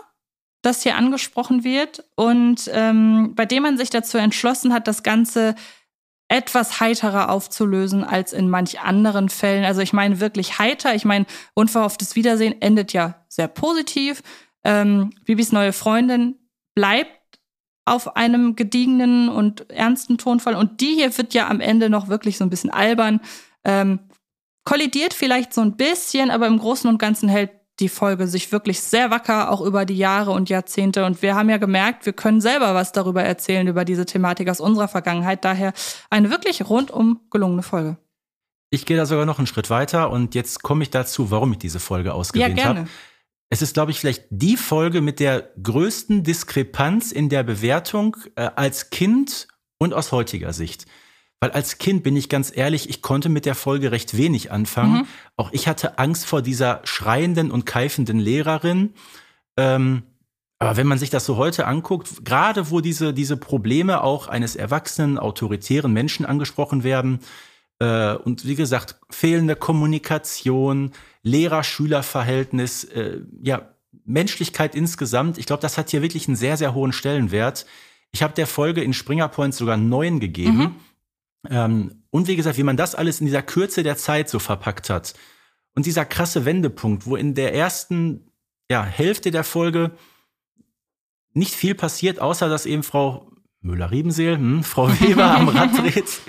das hier angesprochen wird und ähm, bei dem man sich dazu entschlossen hat, das Ganze etwas heiterer aufzulösen als in manch anderen Fällen. Also ich meine wirklich heiter. Ich meine, unverhofftes Wiedersehen endet ja sehr positiv. Ähm, Bibis neue Freundin bleibt auf einem gediegenen und ernsten Tonfall. Und die hier wird ja am Ende noch wirklich so ein bisschen albern. Ähm, kollidiert vielleicht so ein bisschen, aber im Großen und Ganzen hält die Folge sich wirklich sehr wacker, auch über die Jahre und Jahrzehnte. Und wir haben ja gemerkt, wir können selber was darüber erzählen, über diese Thematik aus unserer Vergangenheit. Daher eine wirklich rundum gelungene Folge. Ich gehe da sogar noch einen Schritt weiter und jetzt komme ich dazu, warum ich diese Folge ausgewählt ja, habe. Es ist, glaube ich, vielleicht die Folge mit der größten Diskrepanz in der Bewertung äh, als Kind und aus heutiger Sicht. Weil als Kind bin ich ganz ehrlich, ich konnte mit der Folge recht wenig anfangen. Mhm. Auch ich hatte Angst vor dieser schreienden und keifenden Lehrerin. Ähm, aber wenn man sich das so heute anguckt, gerade wo diese, diese Probleme auch eines erwachsenen, autoritären Menschen angesprochen werden, äh, und wie gesagt, fehlende Kommunikation, Lehrer-Schüler-Verhältnis, äh, ja, Menschlichkeit insgesamt, ich glaube, das hat hier wirklich einen sehr, sehr hohen Stellenwert. Ich habe der Folge in Springer Point sogar neun gegeben. Ähm, und wie gesagt, wie man das alles in dieser Kürze der Zeit so verpackt hat. Und dieser krasse Wendepunkt, wo in der ersten, ja, Hälfte der Folge nicht viel passiert, außer dass eben Frau Müller-Riebenseel, hm, Frau Weber am Rad dreht.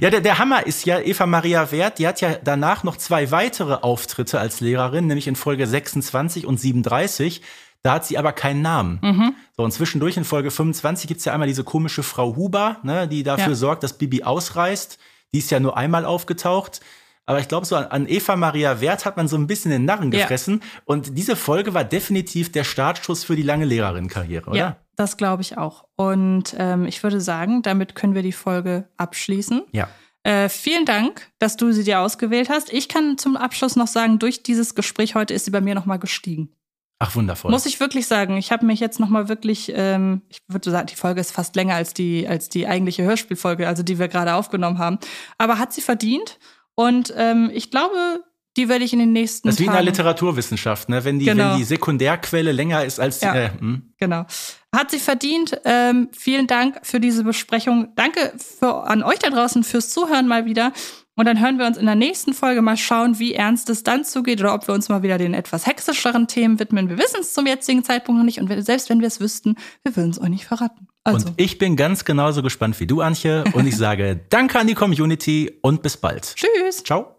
Ja, der, der Hammer ist ja, Eva Maria Wert, die hat ja danach noch zwei weitere Auftritte als Lehrerin, nämlich in Folge 26 und 37. Da hat sie aber keinen Namen. So, und zwischendurch in Folge 25 gibt's ja einmal diese komische Frau Huber, ne, die dafür Ja. sorgt, dass Bibi ausreist. Die ist ja nur einmal aufgetaucht. Aber ich glaube, so an, Eva Maria Wert hat man so ein bisschen den Narren Ja. gefressen. Und diese Folge war definitiv der Startschuss für die lange Lehrerinnenkarriere, oder? Ja, das glaube ich auch. Und ähm, ich würde sagen, damit können wir die Folge abschließen. Ja. Äh, vielen Dank, dass du sie dir ausgewählt hast. Ich kann zum Abschluss noch sagen, durch dieses Gespräch heute ist sie bei mir noch mal gestiegen. Ach, wundervoll. Muss ich wirklich sagen. Ich habe mich jetzt noch mal wirklich, ähm, ich würde sagen, die Folge ist fast länger als die als die eigentliche Hörspielfolge, also die wir gerade aufgenommen haben. Aber hat sie verdient. Und ähm, ich glaube, die werde ich in den nächsten Das ist wie in der Literaturwissenschaft, ne? Wenn die, Genau. wenn die Sekundärquelle länger ist als die. Ja. Äh, hm. Genau. Hat sie verdient. Ähm, vielen Dank für diese Besprechung. Danke für, an euch da draußen fürs Zuhören mal wieder. Und dann hören wir uns in der nächsten Folge mal schauen, wie ernst es dann zugeht oder ob wir uns mal wieder den etwas hexischeren Themen widmen. Wir wissen es zum jetzigen Zeitpunkt noch nicht. Und selbst wenn wir es wüssten, wir würden es euch nicht verraten. Also, Und ich bin ganz genauso gespannt wie du, Antje. Und ich sage Danke an die Community und bis bald. tschüss. Ciao.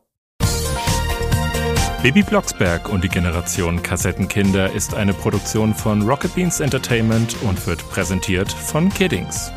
Baby Blocksberg und die Generation Kassettenkinder ist eine Produktion von Rocket Beans Entertainment und wird präsentiert von Kiddings.